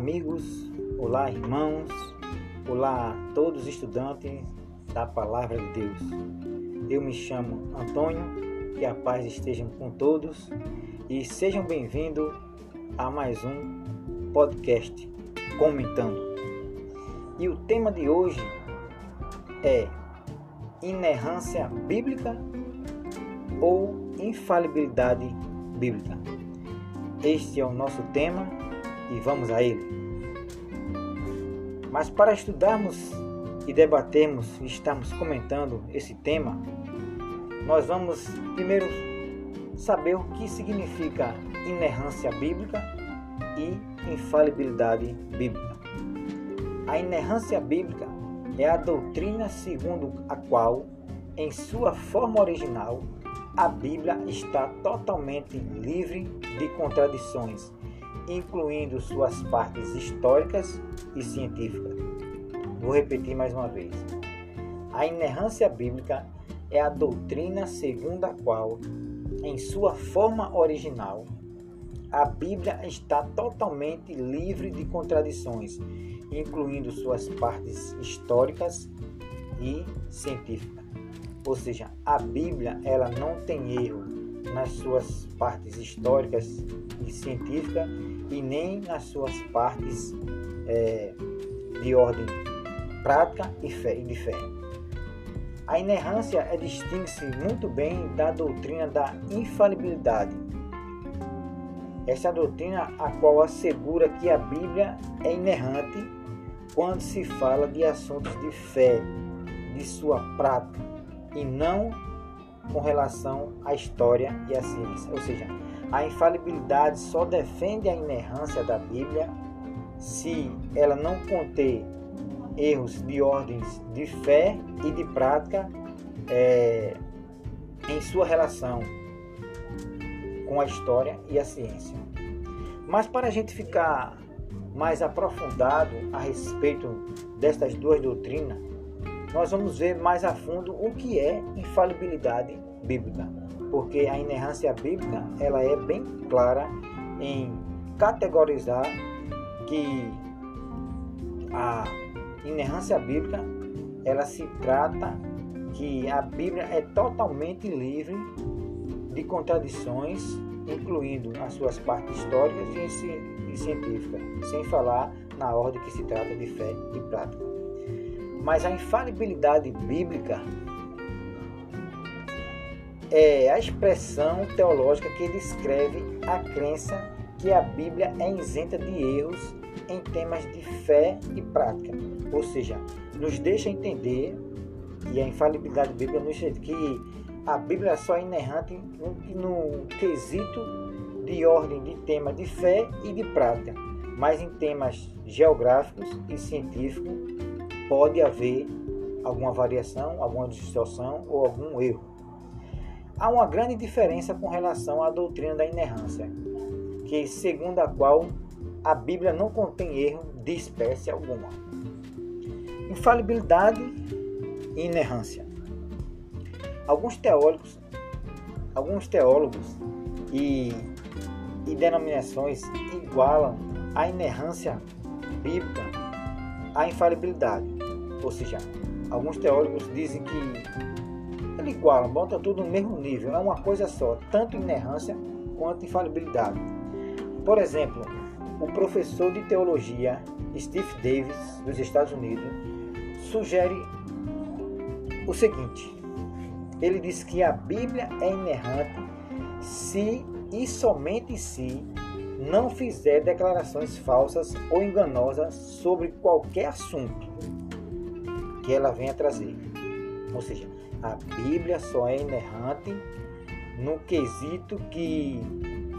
amigos, olá, irmãos, olá todos os estudantes da Palavra de Deus. Eu me chamo Antônio, que a paz esteja com todos e sejam bem-vindos a mais um podcast Comentando. E o tema de hoje é inerrância bíblica ou infalibilidade bíblica. Este é o nosso tema e vamos a ele. Mas para estudarmos e debatermos e estarmos comentando esse tema, nós vamos primeiro saber o que significa inerrância bíblica e infalibilidade bíblica. A inerrância bíblica é a doutrina segundo a qual, em sua forma original, a Bíblia está totalmente livre de contradições, incluindo suas partes históricas e científicas. Vou repetir mais uma vez. A inerrância bíblica é a doutrina segundo a qual, em sua forma original, a Bíblia está totalmente livre de contradições, incluindo suas partes históricas e científicas. Ou seja, a Bíblia ela não tem erro nas suas partes históricas e científicas e nem nas suas partes é, de ordem prática e fé, e de fé. A inerrância é distingue-se muito bem da doutrina da infalibilidade. Essa doutrina a qual assegura que a Bíblia é inerrante quando se fala de assuntos de fé, de sua prática, e não com relação à história e à ciência. Ou seja, a infalibilidade só defende a inerrância da Bíblia se ela não conter erros de ordens de fé e de prática é, em sua relação com a história e a ciência. Mas para a gente ficar mais aprofundado a respeito destas duas doutrinas, nós vamos ver mais a fundo o que é infalibilidade bíblica, porque a inerrância bíblica ela é bem clara em categorizar que a inerrância bíblica ela se trata que a Bíblia é totalmente livre de contradições, incluindo as suas partes históricas e científicas, sem falar na ordem que se trata de fé e prática. Mas a infalibilidade bíblica é a expressão teológica que descreve a crença que a Bíblia é isenta de erros em temas de fé e prática. Ou seja, nos deixa entender, e a infalibilidade bíblica nos diz que a Bíblia só é inerrante no, no quesito de ordem de tema de fé e de prática, mas em temas geográficos e científicos pode haver alguma variação, alguma distorção ou algum erro. Há uma grande diferença com relação à doutrina da inerrância, que segundo a qual a Bíblia não contém erro de espécie alguma. Infalibilidade e inerrância. Alguns teólogos, alguns teólogos e, e denominações igualam a inerrância bíblica à infalibilidade. Ou seja, alguns teólogos dizem que ele iguala, bota tudo no mesmo nível, é uma coisa só, tanto inerrância quanto infalibilidade. Por exemplo, o professor de teologia Steve Davis, dos Estados Unidos, sugere o seguinte: ele diz que a Bíblia é inerrante se e somente se não fizer declarações falsas ou enganosas sobre qualquer assunto que ela venha trazer. Ou seja, a Bíblia só é inerrante no quesito que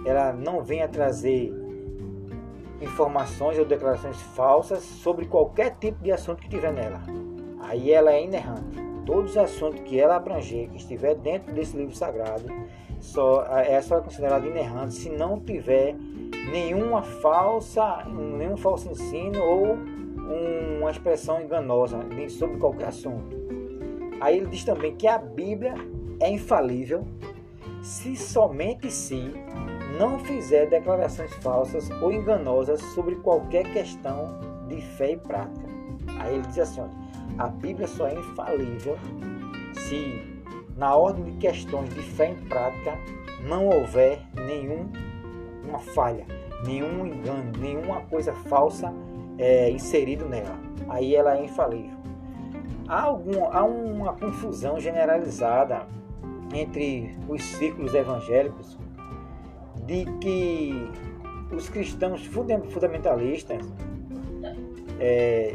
ela não venha trazer informações ou declarações falsas sobre qualquer tipo de assunto que tiver nela. Aí ela é inerrante. Todos os assuntos que ela abranger, que estiver dentro desse livro sagrado, só, é só considerado inerrante se não tiver nenhuma falsa, nenhum falso ensino ou uma expressão enganosa sobre qualquer assunto. Aí ele diz também que a Bíblia é infalível se somente se não fizer declarações falsas ou enganosas sobre qualquer questão de fé e prática. Aí ele diz assim: olha, a Bíblia só é infalível se na ordem de questões de fé e prática não houver nenhuma falha, nenhum engano, nenhuma coisa falsa é, inserido nela. Aí ela é infalível. Há, algum, há uma confusão generalizada entre os círculos evangélicos de que os cristãos fundamentalistas é,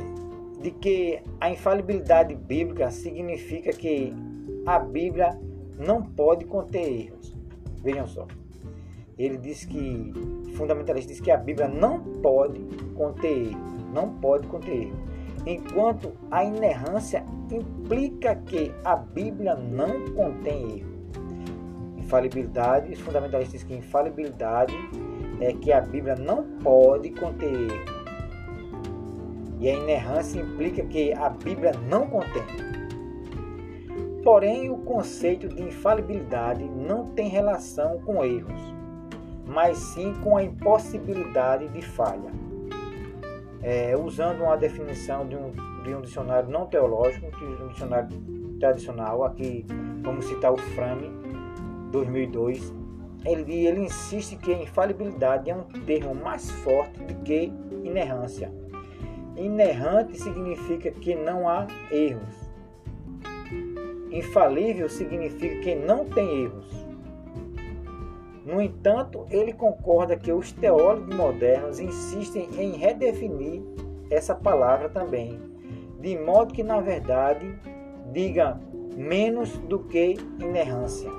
de que a infalibilidade bíblica significa que a Bíblia não pode conter erros. Vejam só. Ele diz que, fundamentalista diz que a Bíblia não pode conter erro. Não pode conter erro. Enquanto a inerrância implica que a Bíblia não contém erro. Infalibilidade, os fundamentalistas dizem que infalibilidade é que a Bíblia não pode conter erro. E a inerrância implica que a Bíblia não contém. Porém, o conceito de infalibilidade não tem relação com erros, mas sim com a impossibilidade de falha. É, usando uma definição de um, de um dicionário não teológico, um dicionário tradicional, aqui vamos citar o Frame 2002, ele, ele insiste que a infalibilidade é um termo mais forte do que inerrância Inerrante significa que não há erros. Infalível significa que não tem erros. No entanto, ele concorda que os teólogos modernos insistem em redefinir essa palavra também, de modo que, na verdade, diga menos do que inerrância.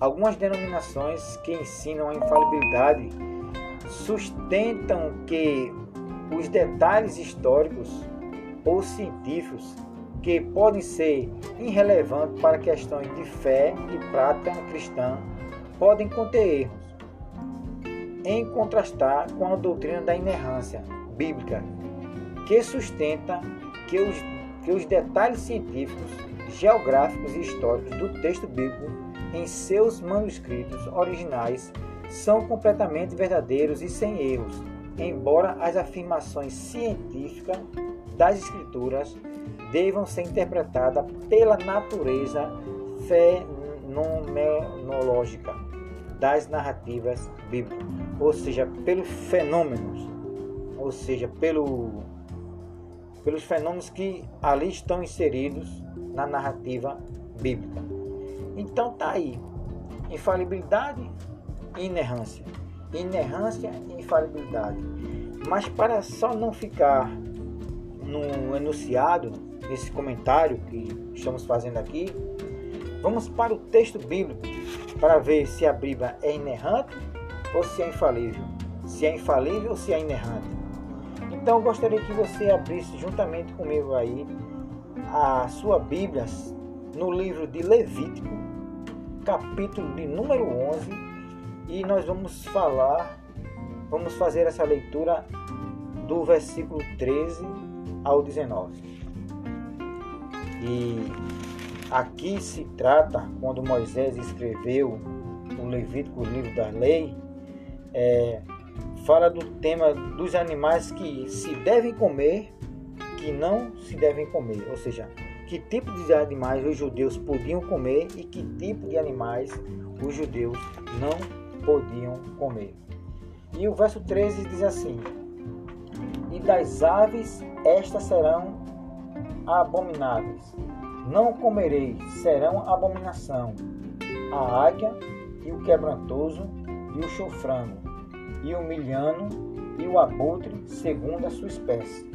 Algumas denominações que ensinam a infalibilidade sustentam que os detalhes históricos ou científicos que podem ser irrelevantes para questões de fé e prática cristã podem conter erros, em contrastar com a doutrina da inerrância bíblica, que sustenta que os, que os detalhes científicos, geográficos e históricos do texto bíblico em seus manuscritos originais são completamente verdadeiros e sem erros, embora as afirmações científicas das Escrituras devam ser interpretadas pela natureza fenomenológica das narrativas bíblicas, ou seja, pelos fenômenos, ou seja, pelo, pelos fenômenos que ali estão inseridos na narrativa bíblica. Então tá aí. Infalibilidade inerrância. Inerrância e infalibilidade. Mas para só não ficar no enunciado, nesse comentário que estamos fazendo aqui, vamos para o texto bíblico para ver se a Bíblia é inerrante ou se é infalível. Se é infalível ou se é inerrante. Então eu gostaria que você abrisse juntamente comigo aí a sua Bíblia no livro de Levítico, capítulo de número 11, e nós vamos falar, vamos fazer essa leitura do versículo 13 ao 19. E aqui se trata, quando Moisés escreveu o Levítico, o livro da lei, é, fala do tema dos animais que se devem comer, que não se devem comer, ou seja, que tipo de animais os judeus podiam comer e que tipo de animais os judeus não podiam comer. E o verso 13 diz assim: E das aves estas serão abomináveis. Não comereis, serão abominação. A águia e o quebrantoso e o chofrango, e o milhano e o abutre segundo a sua espécie.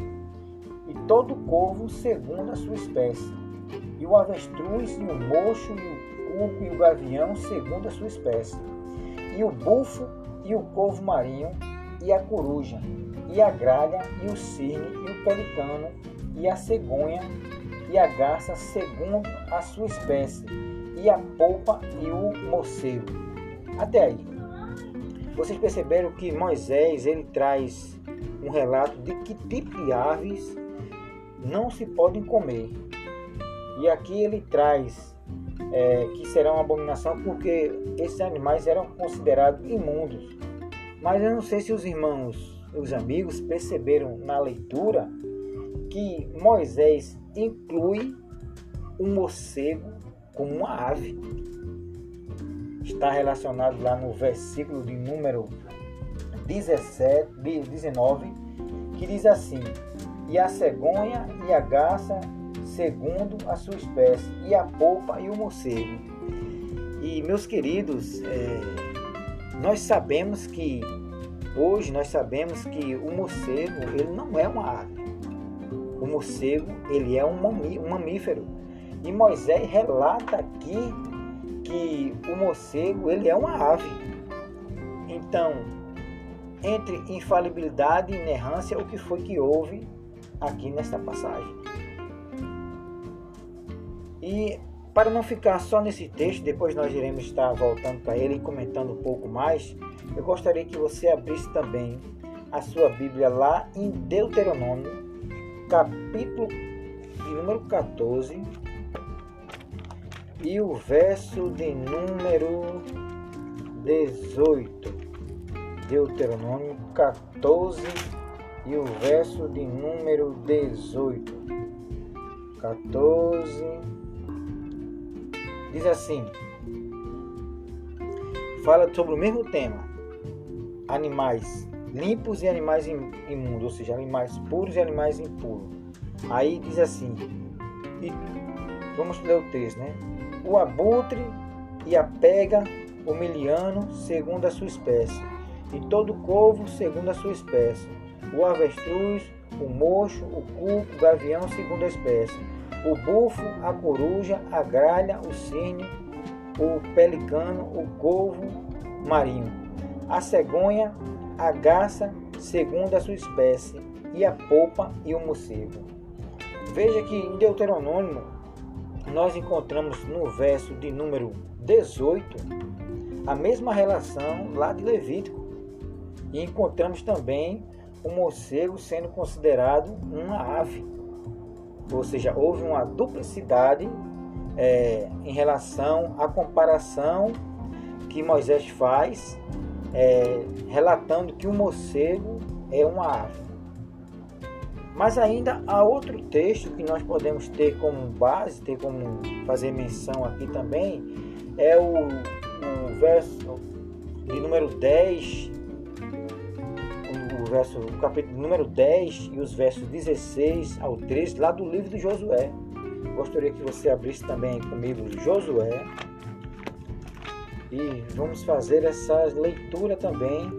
E todo corvo segundo a sua espécie. E o avestruz e o mocho e o cuco e o gavião segundo a sua espécie e o bufo e o corvo marinho e a coruja e a gralha e o cisne e o pelicano e a cegonha e a garça segundo a sua espécie e a polpa e o morcego. Até aí. Vocês perceberam que Moisés ele traz um relato de que tipo de aves não se podem comer. E aqui ele traz é, que serão uma abominação porque esses animais eram considerados imundos. Mas eu não sei se os irmãos, os amigos, perceberam na leitura que Moisés inclui o morcego como uma ave. Está relacionado lá no versículo de número 17, 19, que diz assim: E a cegonha e a garça segundo a sua espécie, e a polpa e o morcego. E meus queridos, é, nós sabemos que hoje nós sabemos que o morcego ele não é uma ave. Morcego ele é um mamífero. E Moisés relata aqui que o morcego ele é uma ave. Então, entre infalibilidade e inerrância, o que foi que houve aqui nesta passagem? E para não ficar só nesse texto, depois nós iremos estar voltando para ele e comentando um pouco mais, eu gostaria que você abrisse também a sua Bíblia lá em Deuteronômio, capítulo de número 14, e o verso de número 18. Deuteronômio 14 e o verso de número 18. 14 diz assim: fala sobre o mesmo tema: animais limpos e animais imundos, ou seja, animais puros e animais impuros. Aí diz assim: e vamos ler o texto, né? O abutre e a pega, o miliano, segundo a sua espécie, e todo corvo, segundo a sua espécie, o avestruz, o mocho, o cuco, o gavião, segundo a espécie o bufo, a coruja, a gralha, o cisne, o pelicano, o corvo marinho, a cegonha, a garça, segundo a sua espécie, e a polpa e o morcego. Veja que em Deuteronômio nós encontramos no verso de número 18 a mesma relação lá de Levítico. E encontramos também o morcego sendo considerado uma ave ou seja, houve uma duplicidade é, em relação à comparação que Moisés faz, é, relatando que o morcego é uma ave. Mas ainda há outro texto que nós podemos ter como base, ter como fazer menção aqui também, é o, o verso de número 10 verso, o capítulo número 10 e os versos 16 ao 13, lá do livro de Josué. Gostaria que você abrisse também comigo Josué. E vamos fazer essa leitura também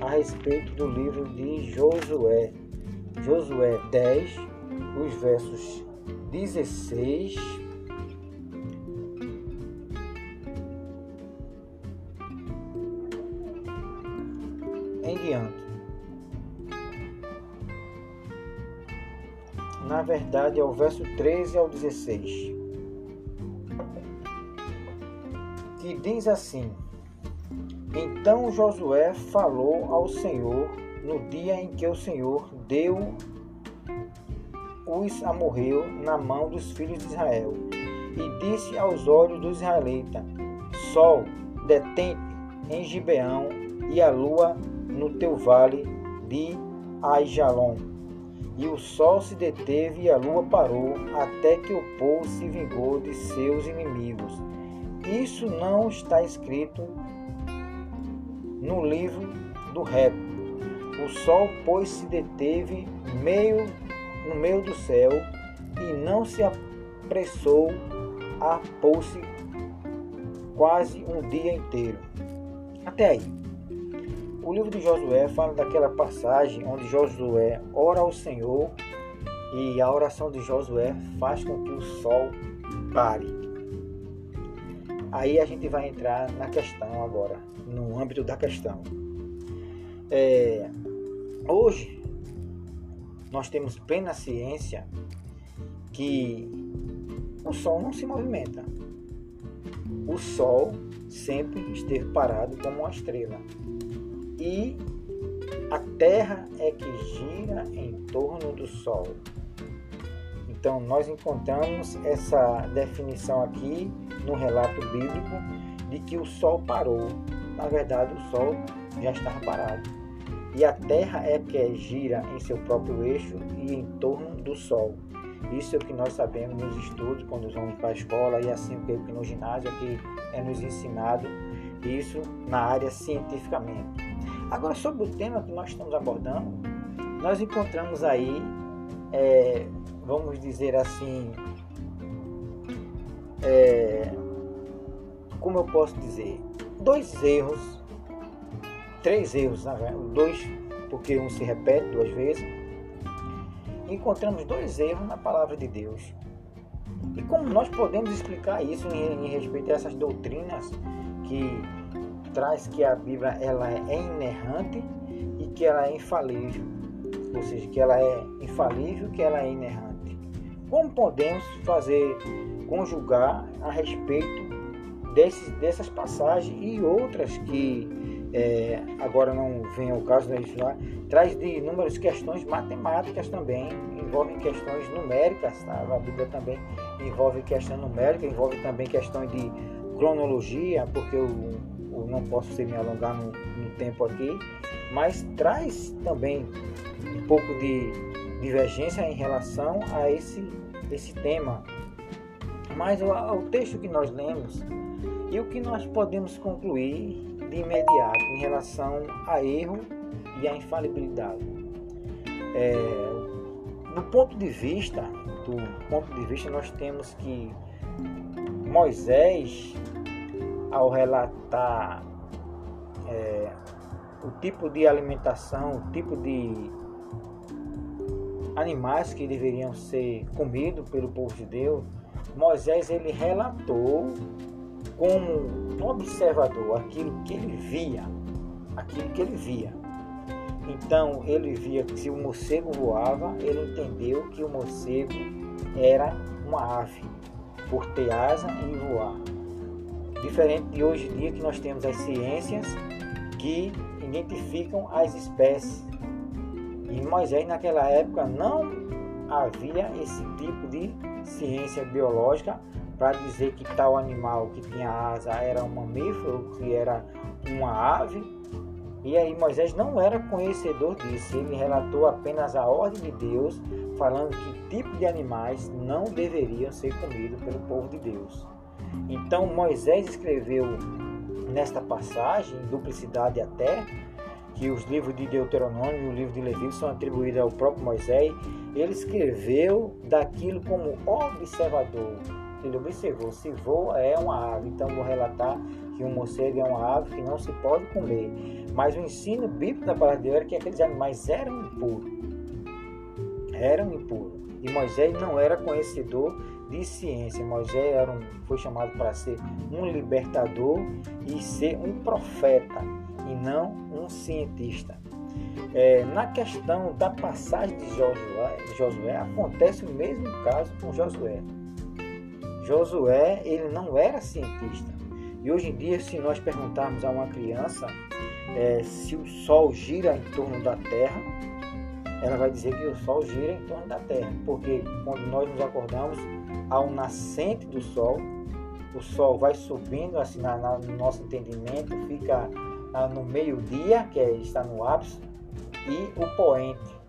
a respeito do livro de Josué. Josué 10, os versos 16 em diante. na verdade é o verso 13 ao 16, diz assim: Então Josué falou ao Senhor no dia em que o Senhor deu os amorreu na mão dos filhos de Israel, e disse aos olhos dos israelitas: Sol, detente em Gibeão, e a lua no teu vale de Aijalon e o sol se deteve e a lua parou, até que o povo se vingou de seus inimigos. Isso não está escrito no livro do rap. O sol, pois, se deteve meio, no meio do céu e não se apressou a pôr-se quase um dia inteiro. Até aí. O livro de Josué fala daquela passagem onde Josué ora ao Senhor e a oração de Josué faz com que o sol pare. Aí a gente vai entrar na questão agora, no âmbito da questão. É, hoje nós temos plena ciência que o Sol não se movimenta. O Sol sempre esteve parado como uma estrela e a Terra é que gira em torno do Sol. Então, nós encontramos essa definição aqui no relato bíblico de que o sol parou. Na verdade, o sol já estava parado. E a Terra é que gira em seu próprio eixo e em torno do Sol. Isso é o que nós sabemos nos estudos, quando vamos para a escola, e assim que no ginásio, que é nos ensinado isso na área cientificamente. Agora, sobre o tema que nós estamos abordando, nós encontramos aí, é, vamos dizer assim, é, como eu posso dizer, dois erros, três erros, dois, porque um se repete duas vezes. Encontramos dois erros na palavra de Deus. E como nós podemos explicar isso em, em respeito a essas doutrinas que traz que a Bíblia ela é inerrante e que ela é infalível, ou seja, que ela é infalível, que ela é inerrante. Como podemos fazer conjugar a respeito dessas passagens e outras que é, agora não vem ao caso da traz de inúmeras questões matemáticas também, envolve questões numéricas, tá? a Bíblia também envolve questão numérica, envolve também questões de cronologia, porque eu, eu não posso me alongar no, no tempo aqui, mas traz também um pouco de divergência em relação a esse, esse tema. Mas o, o texto que nós lemos e o que nós podemos concluir de imediato em relação a erro e a infalibilidade. É, do ponto de vista, do ponto de vista, nós temos que Moisés, ao relatar é, o tipo de alimentação, o tipo de animais que deveriam ser comidos pelo povo de Deus, Moisés ele relatou como observador aquilo que ele via, aquilo que ele via. Então ele via que se o morcego voava, ele entendeu que o morcego era uma ave, por ter asa e voar. Diferente de hoje em dia que nós temos as ciências que identificam as espécies. E Moisés naquela época não havia esse tipo de ciência biológica para dizer que tal animal que tinha asa era um mamífero, que era uma ave. E aí Moisés não era conhecedor disso, ele relatou apenas a ordem de Deus, falando que tipo de animais não deveriam ser comidos pelo povo de Deus. Então Moisés escreveu nesta passagem, duplicidade até, que os livros de Deuteronômio e o livro de Levítico são atribuídos ao próprio Moisés, ele escreveu daquilo como observador, ele observou, se voa é uma ave, então vou relatar que um morcego é uma ave que não se pode comer. Mas o ensino bíblico da palavra de Deus era que aqueles animais eram impuros. Eram impuros. E Moisés não era conhecedor de ciência. Moisés era um, foi chamado para ser um libertador e ser um profeta, e não um cientista. É, na questão da passagem de Josué, Josué, acontece o mesmo caso com Josué. Josué, ele não era cientista. E hoje em dia, se nós perguntarmos a uma criança é, se o Sol gira em torno da Terra, ela vai dizer que o Sol gira em torno da Terra. Porque quando nós nos acordamos ao nascente do Sol, o Sol vai subindo assim na, na, no nosso entendimento, fica no meio-dia, que é, está no ápice, e o poente.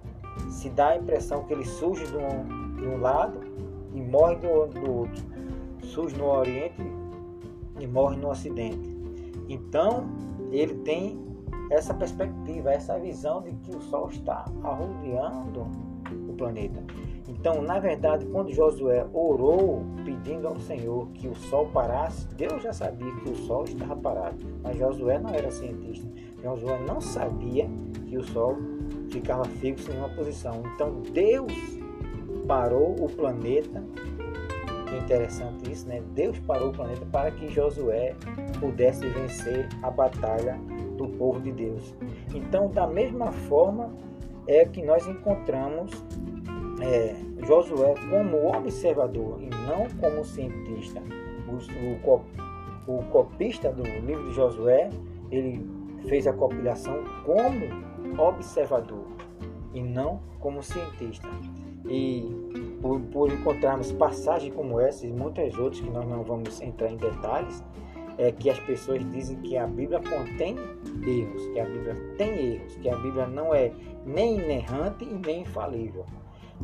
Se dá a impressão que ele surge de um, de um lado e morre do, do outro surge no Oriente e morre no Ocidente. Então, ele tem essa perspectiva, essa visão de que o Sol está arrodeando o planeta. Então, na verdade, quando Josué orou pedindo ao Senhor que o Sol parasse, Deus já sabia que o Sol estava parado. Mas Josué não era cientista. Josué não sabia que o Sol ficava fixo em uma posição. Então, Deus parou o planeta que interessante isso, né? Deus parou o planeta para que Josué pudesse vencer a batalha do povo de Deus. Então, da mesma forma, é que nós encontramos é, Josué como observador e não como cientista. O, o, o copista do livro de Josué, ele fez a compilação como observador e não como cientista. E por, por encontrarmos passagens como essa e muitas outras que nós não vamos entrar em detalhes, é que as pessoas dizem que a Bíblia contém erros, que a Bíblia tem erros, que a Bíblia não é nem inerrante e nem infalível.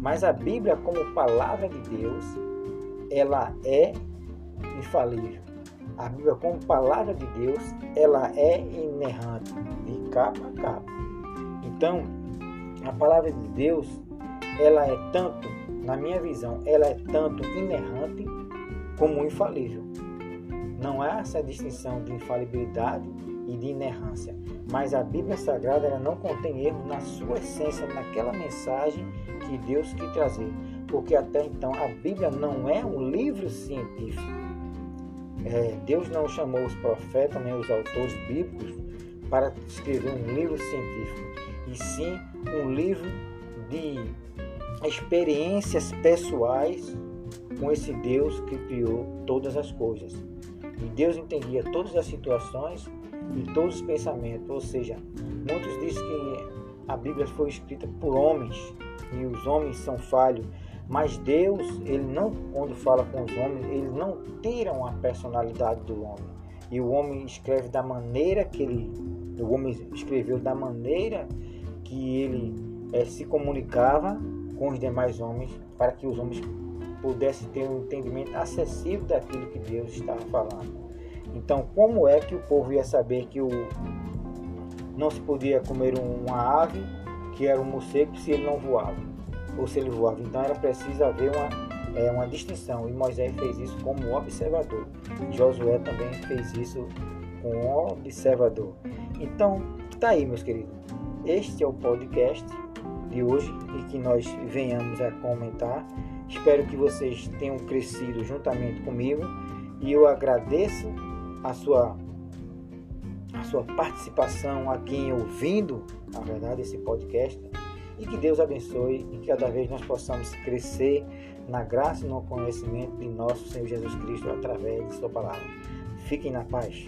Mas a Bíblia, como palavra de Deus, ela é infalível. A Bíblia, como palavra de Deus, ela é inerrante, de capa a capa. Então, a palavra de Deus, ela é tanto, na minha visão, ela é tanto inerrante como infalível. Não há essa distinção de infalibilidade e de inerrância. Mas a Bíblia Sagrada ela não contém erro na sua essência, naquela mensagem que Deus quis trazer. Porque até então a Bíblia não é um livro científico. É, Deus não chamou os profetas nem os autores bíblicos para escrever um livro científico, e sim um livro de experiências pessoais com esse Deus que criou todas as coisas. E Deus entendia todas as situações e todos os pensamentos. Ou seja, muitos dizem que a Bíblia foi escrita por homens e os homens são falhos. Mas Deus, ele não, quando fala com os homens, eles não tiram a personalidade do homem. E o homem escreve da maneira que ele, o homem escreveu da maneira que ele é, se comunicava com os demais homens, para que os homens pudesse ter um entendimento acessível daquilo que Deus estava falando. Então, como é que o povo ia saber que o, não se podia comer uma ave que era um morcego se ele não voava? Ou se ele voava? Então, era preciso haver uma, é, uma distinção. E Moisés fez isso como observador. Josué também fez isso como observador. Então, tá aí, meus queridos. Este é o podcast de hoje e que nós venhamos a comentar Espero que vocês tenham crescido juntamente comigo e eu agradeço a sua sua participação aqui ouvindo, na verdade, esse podcast e que Deus abençoe e que cada vez nós possamos crescer na graça e no conhecimento de nosso Senhor Jesus Cristo através de sua palavra. Fiquem na paz.